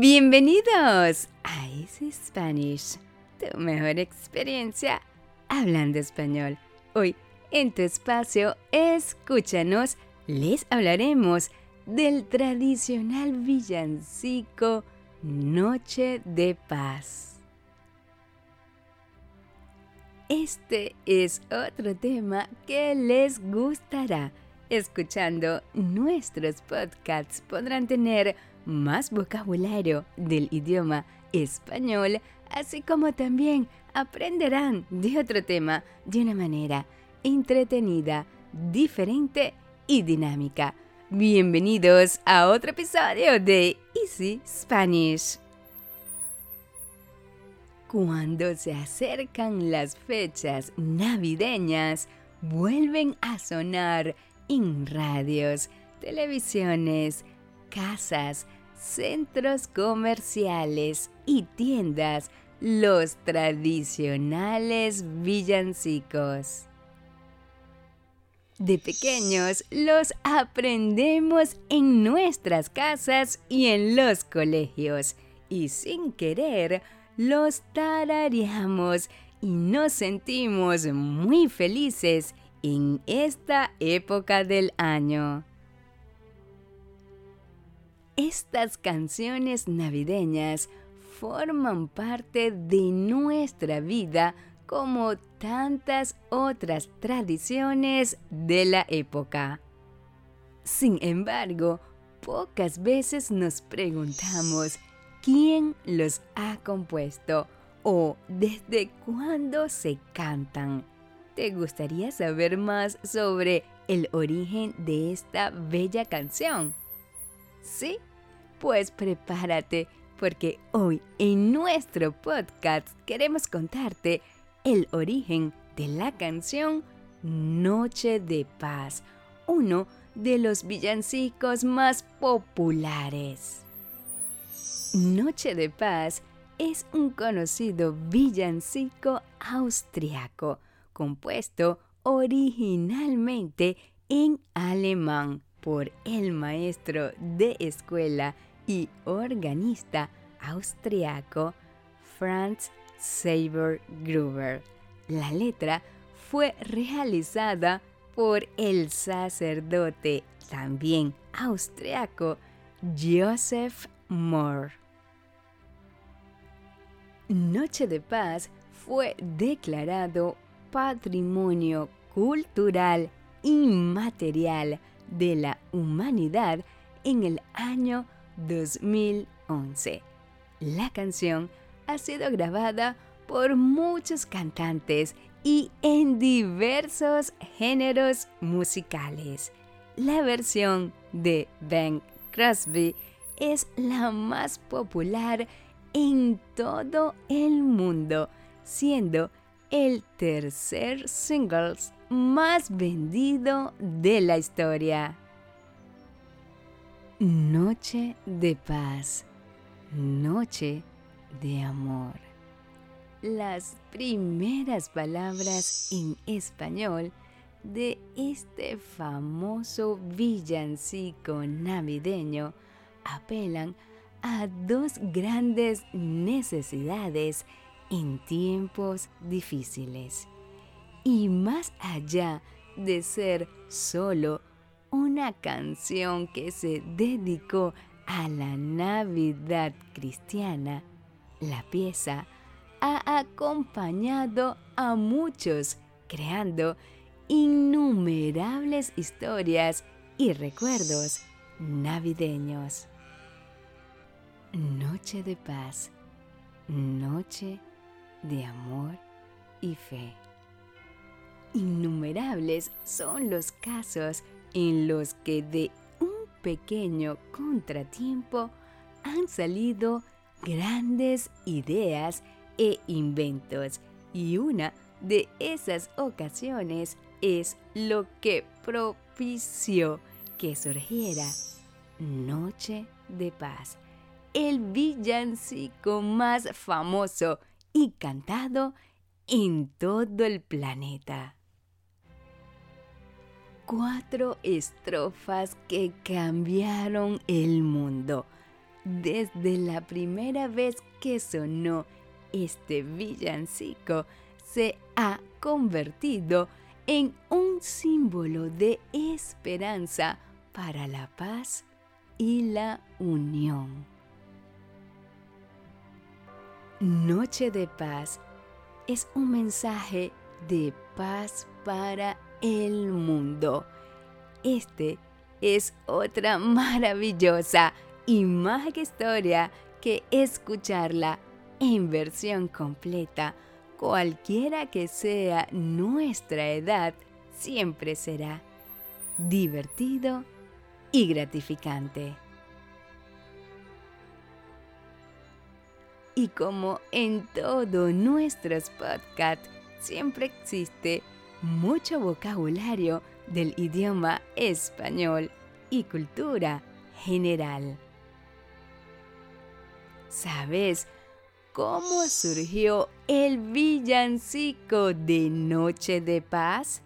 Bienvenidos a Easy Spanish, tu mejor experiencia hablando español. Hoy, en tu espacio, escúchanos, les hablaremos del tradicional villancico Noche de Paz. Este es otro tema que les gustará. Escuchando nuestros podcasts podrán tener más vocabulario del idioma español, así como también aprenderán de otro tema de una manera entretenida, diferente y dinámica. Bienvenidos a otro episodio de Easy Spanish. Cuando se acercan las fechas navideñas, vuelven a sonar en radios, televisiones, casas, centros comerciales y tiendas los tradicionales villancicos. De pequeños los aprendemos en nuestras casas y en los colegios y sin querer los tarareamos y nos sentimos muy felices en esta época del año. Estas canciones navideñas forman parte de nuestra vida como tantas otras tradiciones de la época. Sin embargo, pocas veces nos preguntamos quién los ha compuesto o desde cuándo se cantan. ¿Te gustaría saber más sobre el origen de esta bella canción? ¿Sí? Pues prepárate porque hoy en nuestro podcast queremos contarte el origen de la canción Noche de Paz, uno de los villancicos más populares. Noche de Paz es un conocido villancico austriaco, compuesto originalmente en alemán por el maestro de escuela y organista austriaco Franz Saber Gruber. La letra fue realizada por el sacerdote también austriaco Joseph Moore. Noche de Paz fue declarado Patrimonio Cultural Inmaterial de la Humanidad en el año 2011. La canción ha sido grabada por muchos cantantes y en diversos géneros musicales. La versión de Ben Crosby es la más popular en todo el mundo, siendo el tercer single más vendido de la historia. Noche de paz, noche de amor. Las primeras palabras en español de este famoso villancico navideño apelan a dos grandes necesidades en tiempos difíciles. Y más allá de ser solo una canción que se dedicó a la Navidad cristiana, la pieza ha acompañado a muchos creando innumerables historias y recuerdos navideños. Noche de paz, noche de amor y fe. Innumerables son los casos en los que de un pequeño contratiempo han salido grandes ideas e inventos. Y una de esas ocasiones es lo que propició que surgiera Noche de Paz, el villancico más famoso y cantado en todo el planeta cuatro estrofas que cambiaron el mundo. desde la primera vez que sonó este villancico, se ha convertido en un símbolo de esperanza para la paz y la unión. Noche de paz es un mensaje de paz para el mundo. Este es otra maravillosa y mágica historia que escucharla en versión completa, cualquiera que sea nuestra edad, siempre será divertido y gratificante. Y como en todos nuestros podcasts, siempre existe mucho vocabulario del idioma español y cultura general. ¿Sabes cómo surgió el villancico de Noche de Paz?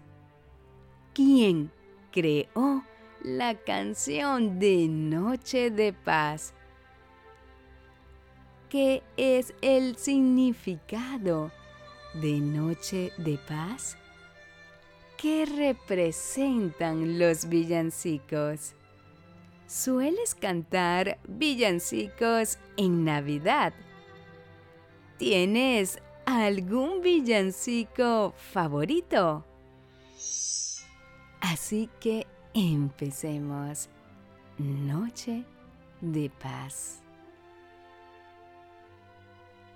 ¿Quién creó la canción de Noche de Paz? ¿Qué es el significado de Noche de Paz? ¿Qué representan los villancicos? ¿Sueles cantar villancicos en Navidad? ¿Tienes algún villancico favorito? Así que empecemos. Noche de paz.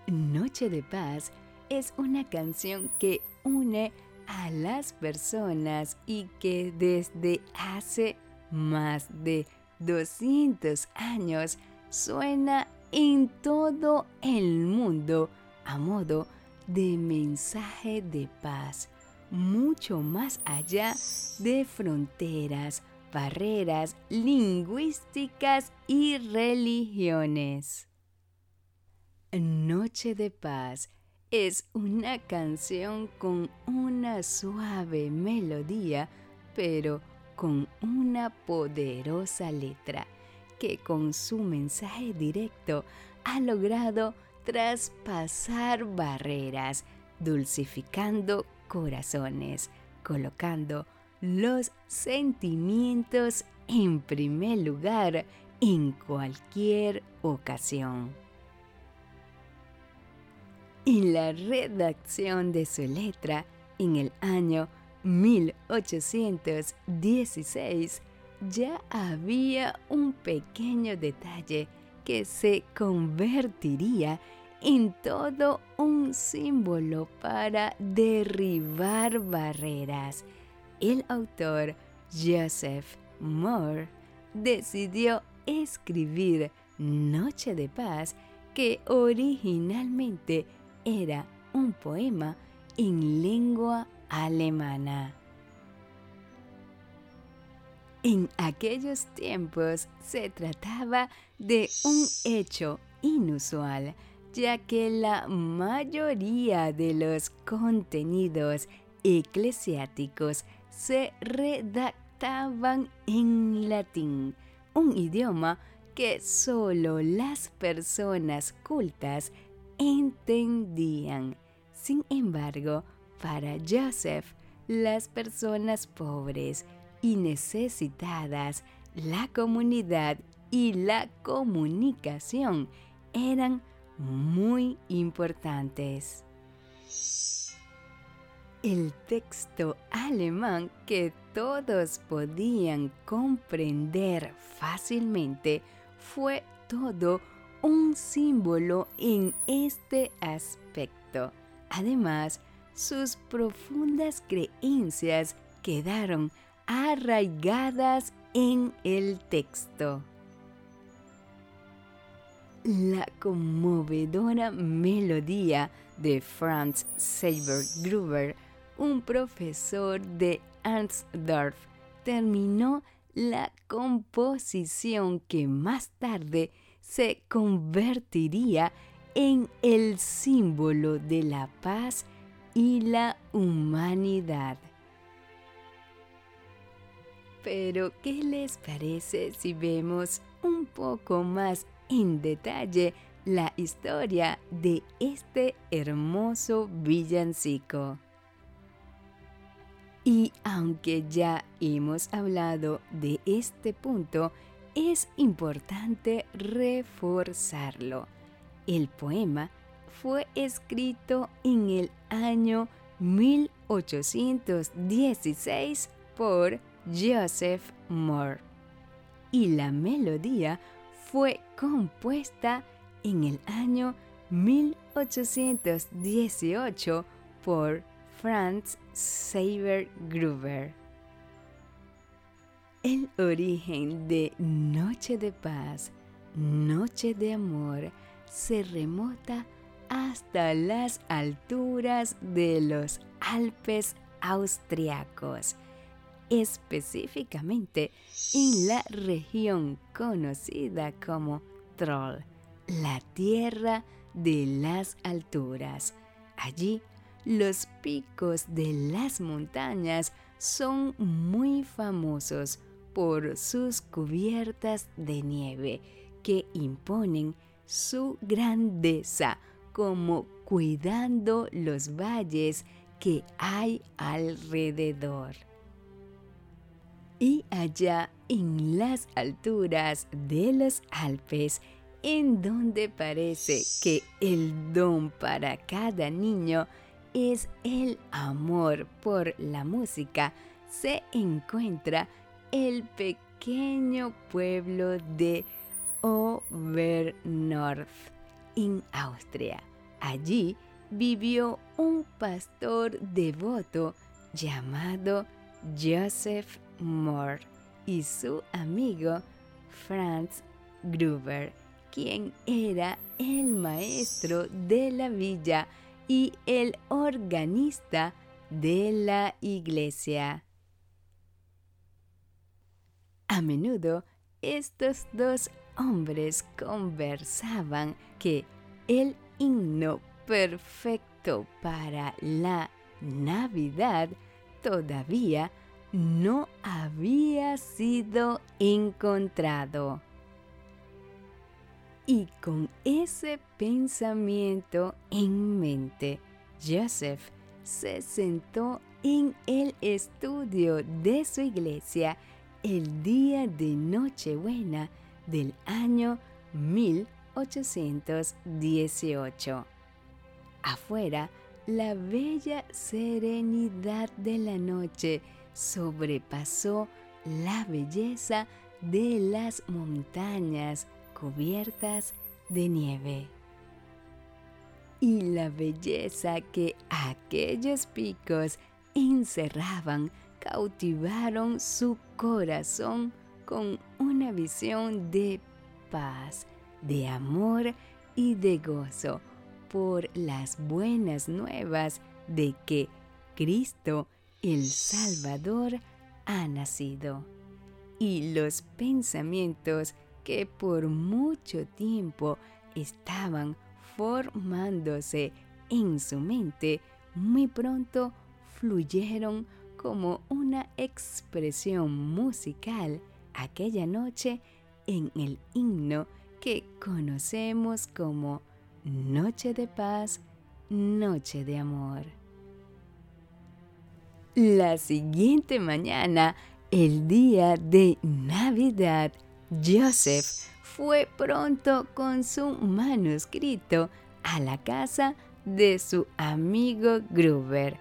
Noche de Paz es una canción que une a las personas y que desde hace más de 200 años suena en todo el mundo a modo de mensaje de paz, mucho más allá de fronteras, barreras lingüísticas y religiones. Noche de Paz es una canción con una suave melodía, pero con una poderosa letra que con su mensaje directo ha logrado traspasar barreras, dulcificando corazones, colocando los sentimientos en primer lugar en cualquier ocasión. En la redacción de su letra, en el año 1816, ya había un pequeño detalle que se convertiría en todo un símbolo para derribar barreras. El autor Joseph Moore decidió escribir Noche de Paz que originalmente era un poema en lengua alemana. En aquellos tiempos se trataba de un hecho inusual, ya que la mayoría de los contenidos eclesiásticos se redactaban en latín, un idioma que solo las personas cultas entendían. Sin embargo, para Joseph, las personas pobres y necesitadas, la comunidad y la comunicación eran muy importantes. El texto alemán que todos podían comprender fácilmente fue todo un símbolo en este aspecto. Además, sus profundas creencias quedaron arraigadas en el texto. La conmovedora melodía de Franz Seiber Gruber, un profesor de Ansdorf, terminó la composición que más tarde se convertiría en el símbolo de la paz y la humanidad. Pero, ¿qué les parece si vemos un poco más en detalle la historia de este hermoso villancico. Y aunque ya hemos hablado de este punto, es importante reforzarlo. El poema fue escrito en el año 1816 por Joseph Moore y la melodía fue compuesta en el año 1818 por Franz Xaver Gruber. El origen de Noche de Paz, Noche de Amor, se remota hasta las alturas de los Alpes austriacos, específicamente en la región conocida como Troll, la tierra de las alturas. Allí, los picos de las montañas son muy famosos por sus cubiertas de nieve que imponen su grandeza como cuidando los valles que hay alrededor. Y allá en las alturas de los Alpes, en donde parece que el don para cada niño es el amor por la música, se encuentra el pequeño pueblo de Obernorth, en Austria. Allí vivió un pastor devoto llamado Joseph Moore y su amigo Franz Gruber, quien era el maestro de la villa y el organista de la iglesia. A menudo estos dos hombres conversaban que el himno perfecto para la Navidad todavía no había sido encontrado. Y con ese pensamiento en mente, Joseph se sentó en el estudio de su iglesia el día de Nochebuena del año 1818. Afuera, la bella serenidad de la noche sobrepasó la belleza de las montañas cubiertas de nieve. Y la belleza que aquellos picos encerraban cautivaron su corazón con una visión de paz, de amor y de gozo por las buenas nuevas de que Cristo el Salvador ha nacido. Y los pensamientos que por mucho tiempo estaban formándose en su mente, muy pronto fluyeron como una expresión musical aquella noche en el himno que conocemos como Noche de Paz, Noche de Amor. La siguiente mañana, el día de Navidad, Joseph fue pronto con su manuscrito a la casa de su amigo Gruber.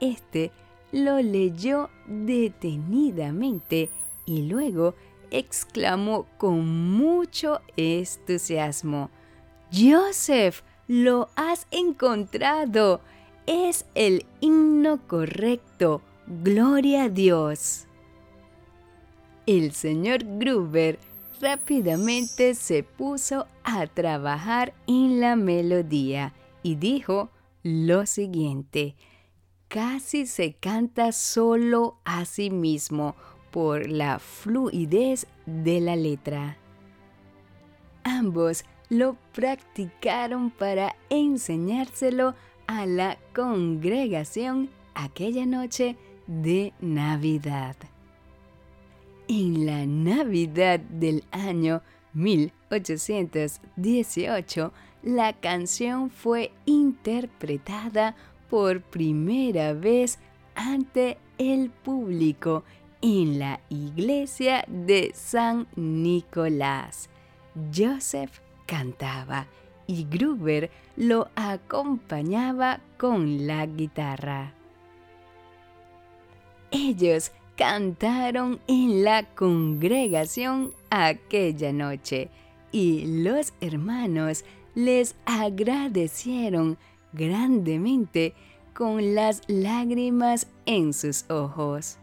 Este lo leyó detenidamente y luego exclamó con mucho entusiasmo, Joseph, lo has encontrado. Es el himno correcto. Gloria a Dios. El señor Gruber rápidamente se puso a trabajar en la melodía y dijo lo siguiente, casi se canta solo a sí mismo por la fluidez de la letra. Ambos lo practicaron para enseñárselo a la congregación aquella noche de Navidad. En la Navidad del año 1818, la canción fue interpretada por primera vez ante el público en la iglesia de San Nicolás. Joseph cantaba y Gruber lo acompañaba con la guitarra. Ellos cantaron en la congregación aquella noche y los hermanos les agradecieron grandemente con las lágrimas en sus ojos.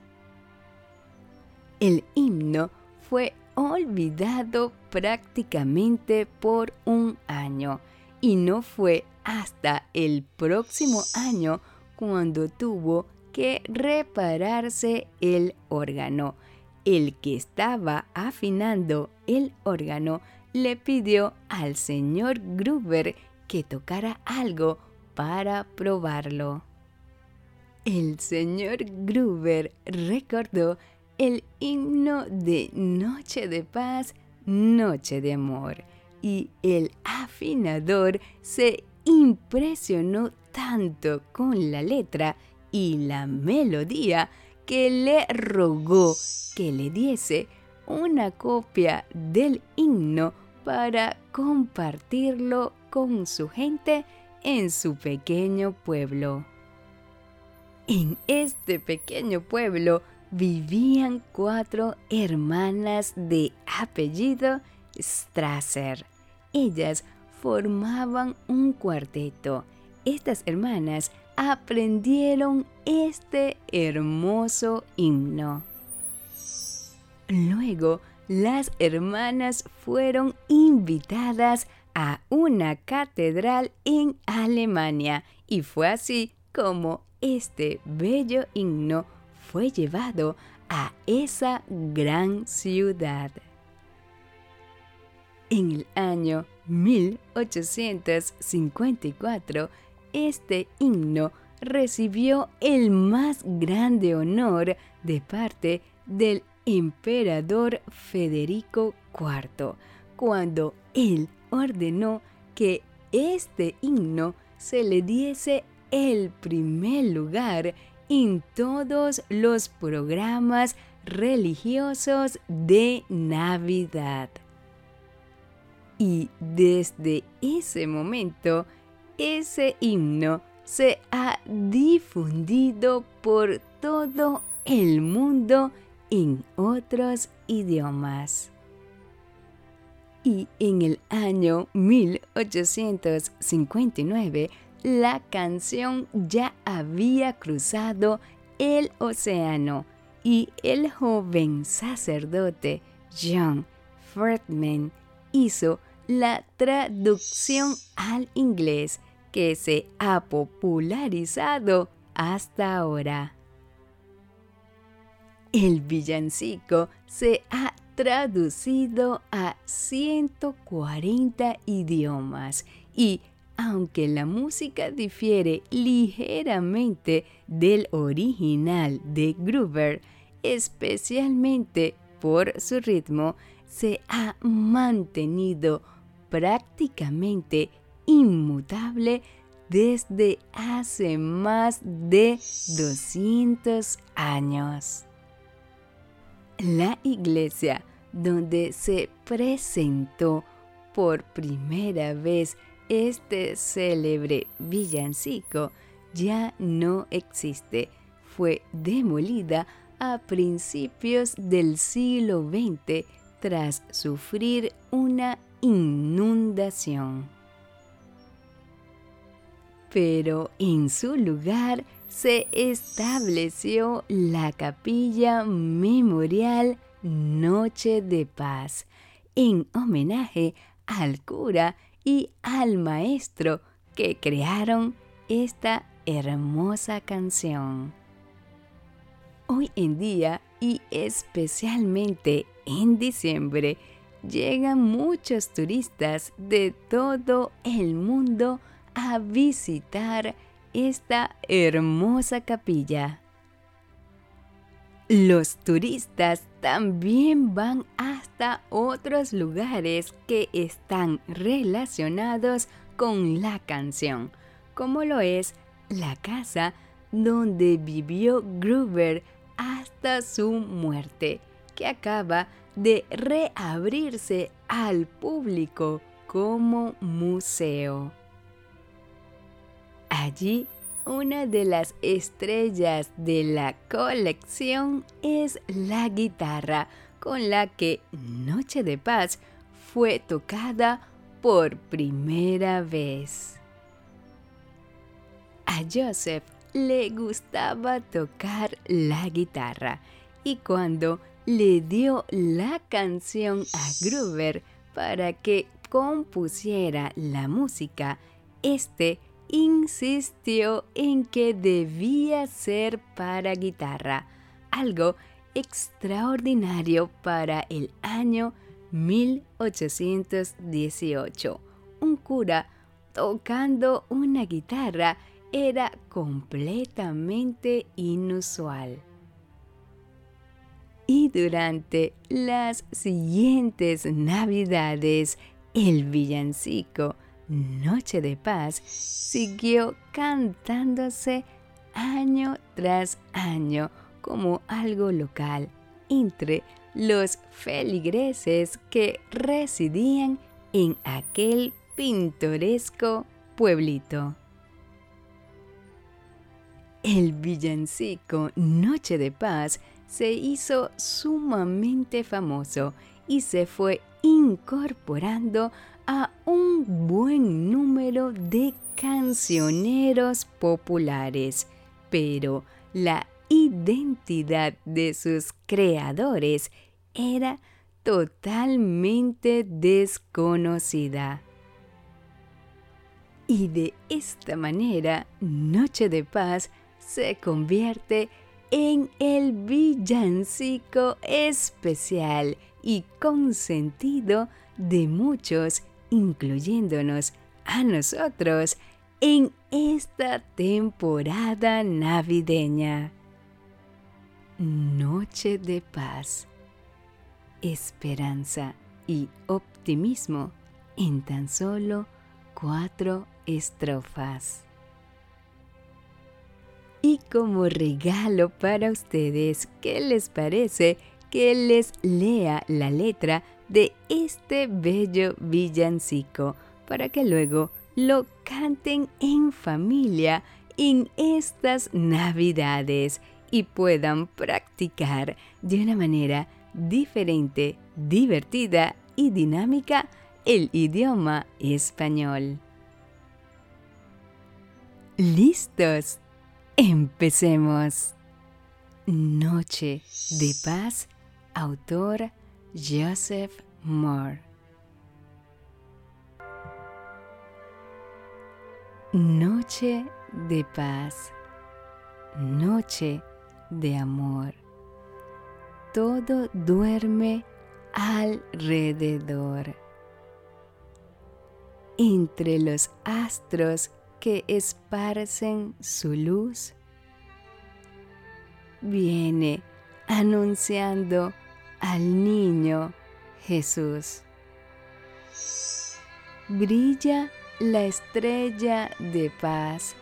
El himno fue olvidado prácticamente por un año y no fue hasta el próximo año cuando tuvo que repararse el órgano. El que estaba afinando el órgano le pidió al señor Gruber que tocara algo para probarlo. El señor Gruber recordó el himno de Noche de Paz, Noche de Amor, y el afinador se impresionó tanto con la letra y la melodía que le rogó que le diese una copia del himno para compartirlo con su gente en su pequeño pueblo. En este pequeño pueblo vivían cuatro hermanas de apellido Strasser. Ellas formaban un cuarteto. Estas hermanas aprendieron este hermoso himno. Luego, las hermanas fueron invitadas a una catedral en Alemania y fue así como este bello himno fue llevado a esa gran ciudad. En el año 1854, este himno recibió el más grande honor de parte del emperador Federico IV, cuando él ordenó que este himno se le diese el primer lugar en todos los programas religiosos de Navidad. Y desde ese momento, ese himno se ha difundido por todo el mundo en otros idiomas. Y en el año 1859, la canción ya había cruzado el océano y el joven sacerdote John Fredman hizo la traducción al inglés que se ha popularizado hasta ahora. El villancico se ha traducido a 140 idiomas y aunque la música difiere ligeramente del original de Gruber, especialmente por su ritmo, se ha mantenido prácticamente inmutable desde hace más de 200 años. La iglesia donde se presentó por primera vez este célebre villancico ya no existe. Fue demolida a principios del siglo XX tras sufrir una inundación. Pero en su lugar se estableció la capilla memorial Noche de Paz en homenaje al cura y al maestro que crearon esta hermosa canción. Hoy en día y especialmente en diciembre llegan muchos turistas de todo el mundo a visitar esta hermosa capilla. Los turistas también van hasta otros lugares que están relacionados con la canción, como lo es la casa donde vivió Gruber hasta su muerte, que acaba de reabrirse al público como museo. Allí, una de las estrellas de la colección es la guitarra con la que Noche de Paz fue tocada por primera vez. A Joseph le gustaba tocar la guitarra y cuando le dio la canción a Gruber para que compusiera la música, este insistió en que debía ser para guitarra, algo extraordinario para el año 1818. Un cura tocando una guitarra era completamente inusual. Y durante las siguientes navidades, el villancico Noche de Paz siguió cantándose año tras año como algo local entre los feligreses que residían en aquel pintoresco pueblito. El villancico Noche de Paz se hizo sumamente famoso y se fue incorporando a un buen número de cancioneros populares, pero la identidad de sus creadores era totalmente desconocida. Y de esta manera, Noche de Paz se convierte en el villancico especial y consentido de muchos, incluyéndonos a nosotros, en esta temporada navideña. Noche de paz, esperanza y optimismo en tan solo cuatro estrofas. Y como regalo para ustedes, ¿qué les parece que les lea la letra de este bello villancico para que luego lo canten en familia en estas navidades y puedan practicar de una manera diferente, divertida y dinámica el idioma español. ¿Listos? Empecemos. Noche de paz, autor Joseph Moore. Noche de paz, noche de amor. Todo duerme alrededor. Entre los astros que esparcen su luz, viene anunciando al niño Jesús. Brilla la estrella de paz,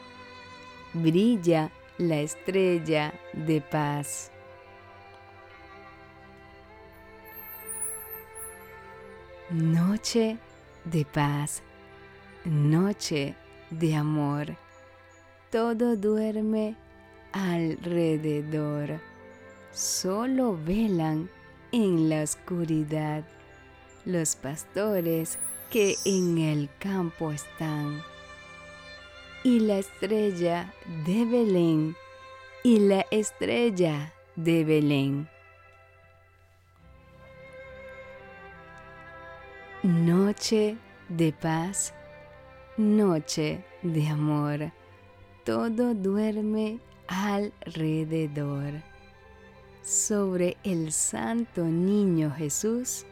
brilla la estrella de paz. Noche de paz, noche de amor, todo duerme alrededor, solo velan en la oscuridad los pastores que en el campo están. Y la estrella de Belén, y la estrella de Belén. Noche de paz noche de amor, todo duerme alrededor. Sobre el santo niño Jesús,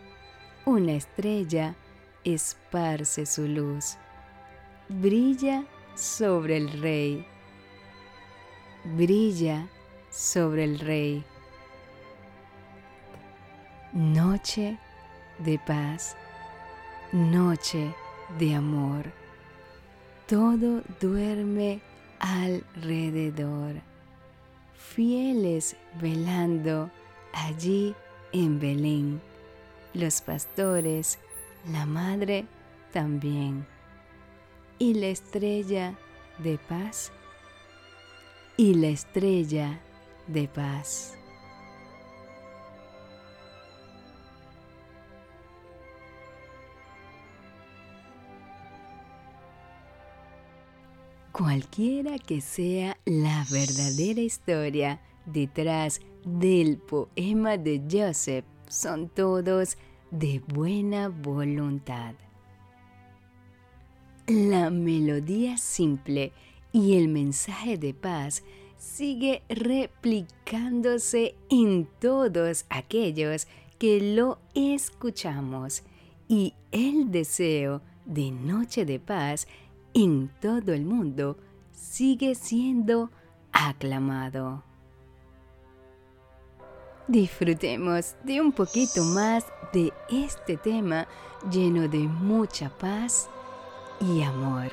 una estrella esparce su luz. Brilla sobre el rey. Brilla sobre el rey. noche de paz, noche de amor. Todo duerme alrededor, fieles velando allí en Belén, los pastores, la madre también, y la estrella de paz, y la estrella de paz. Cualquiera que sea la verdadera historia detrás del poema de Joseph, son todos de buena voluntad. La melodía simple y el mensaje de paz sigue replicándose en todos aquellos que lo escuchamos y el deseo de noche de paz en todo el mundo sigue siendo aclamado. Disfrutemos de un poquito más de este tema lleno de mucha paz y amor.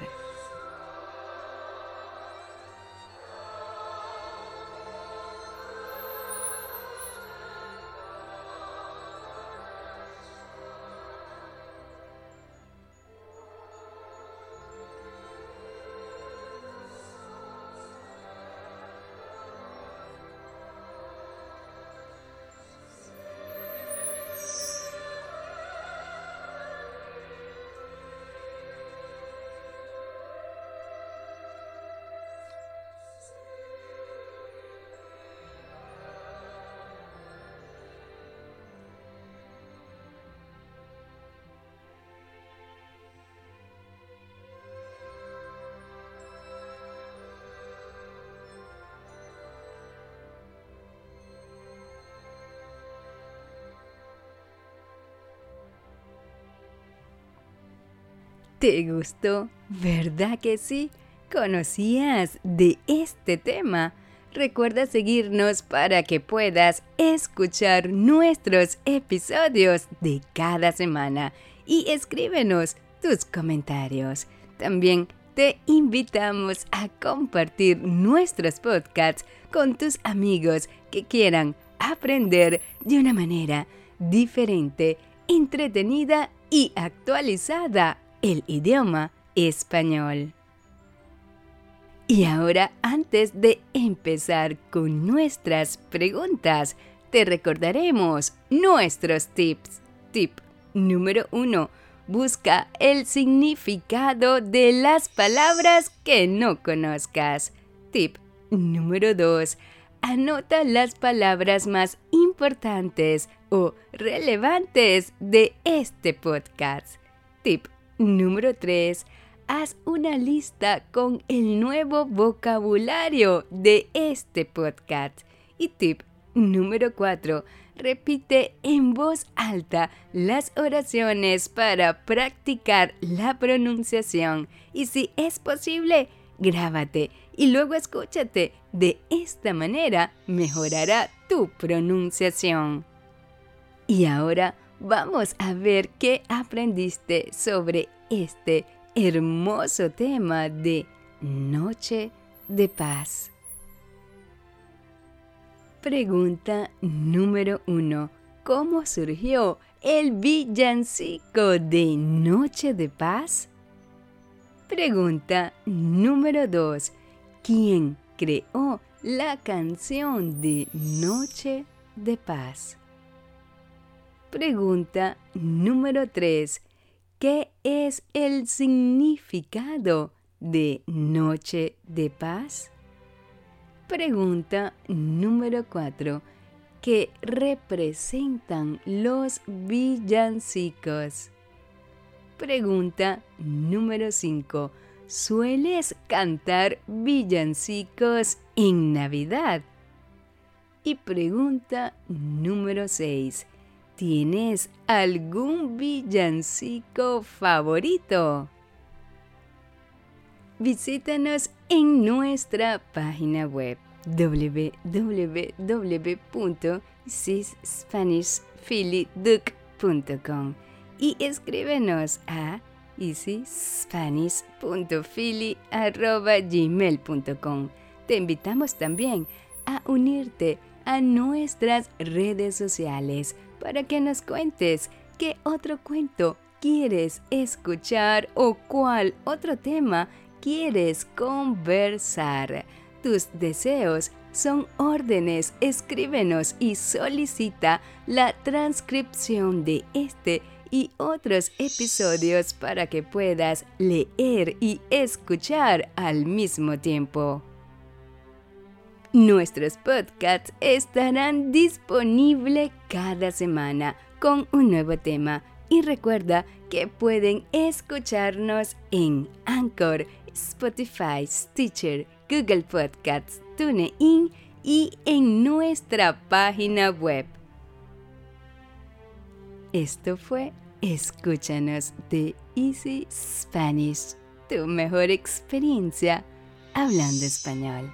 ¿Te gustó? ¿Verdad que sí? ¿Conocías de este tema? Recuerda seguirnos para que puedas escuchar nuestros episodios de cada semana y escríbenos tus comentarios. También te invitamos a compartir nuestros podcasts con tus amigos que quieran aprender de una manera diferente, entretenida y actualizada el idioma español. Y ahora, antes de empezar con nuestras preguntas, te recordaremos nuestros tips. Tip número 1. Busca el significado de las palabras que no conozcas. Tip número 2. Anota las palabras más importantes o relevantes de este podcast. Tip Número 3. Haz una lista con el nuevo vocabulario de este podcast. Y tip número 4. Repite en voz alta las oraciones para practicar la pronunciación. Y si es posible, grábate y luego escúchate. De esta manera mejorará tu pronunciación. Y ahora vamos a ver qué aprendiste sobre este hermoso tema de Noche de Paz. Pregunta número uno. ¿Cómo surgió el villancico de Noche de Paz? Pregunta número dos. ¿Quién creó la canción de Noche de Paz? Pregunta número 3. ¿Qué es el significado de Noche de Paz? Pregunta número 4. ¿Qué representan los villancicos? Pregunta número 5. ¿Sueles cantar villancicos en Navidad? Y pregunta número 6. ¿Tienes algún villancico favorito? Visítanos en nuestra página web www.sisspanish easyspanish.phillyduke.com y escríbenos a easyspanish.philly.gmail.com. Te invitamos también a unirte a nuestras redes sociales para que nos cuentes qué otro cuento quieres escuchar o cuál otro tema quieres conversar. Tus deseos son órdenes, escríbenos y solicita la transcripción de este y otros episodios para que puedas leer y escuchar al mismo tiempo. Nuestros podcasts estarán disponibles cada semana con un nuevo tema y recuerda que pueden escucharnos en Anchor, Spotify, Stitcher, Google Podcasts, TuneIn y en nuestra página web. Esto fue Escúchanos de Easy Spanish, tu mejor experiencia hablando español.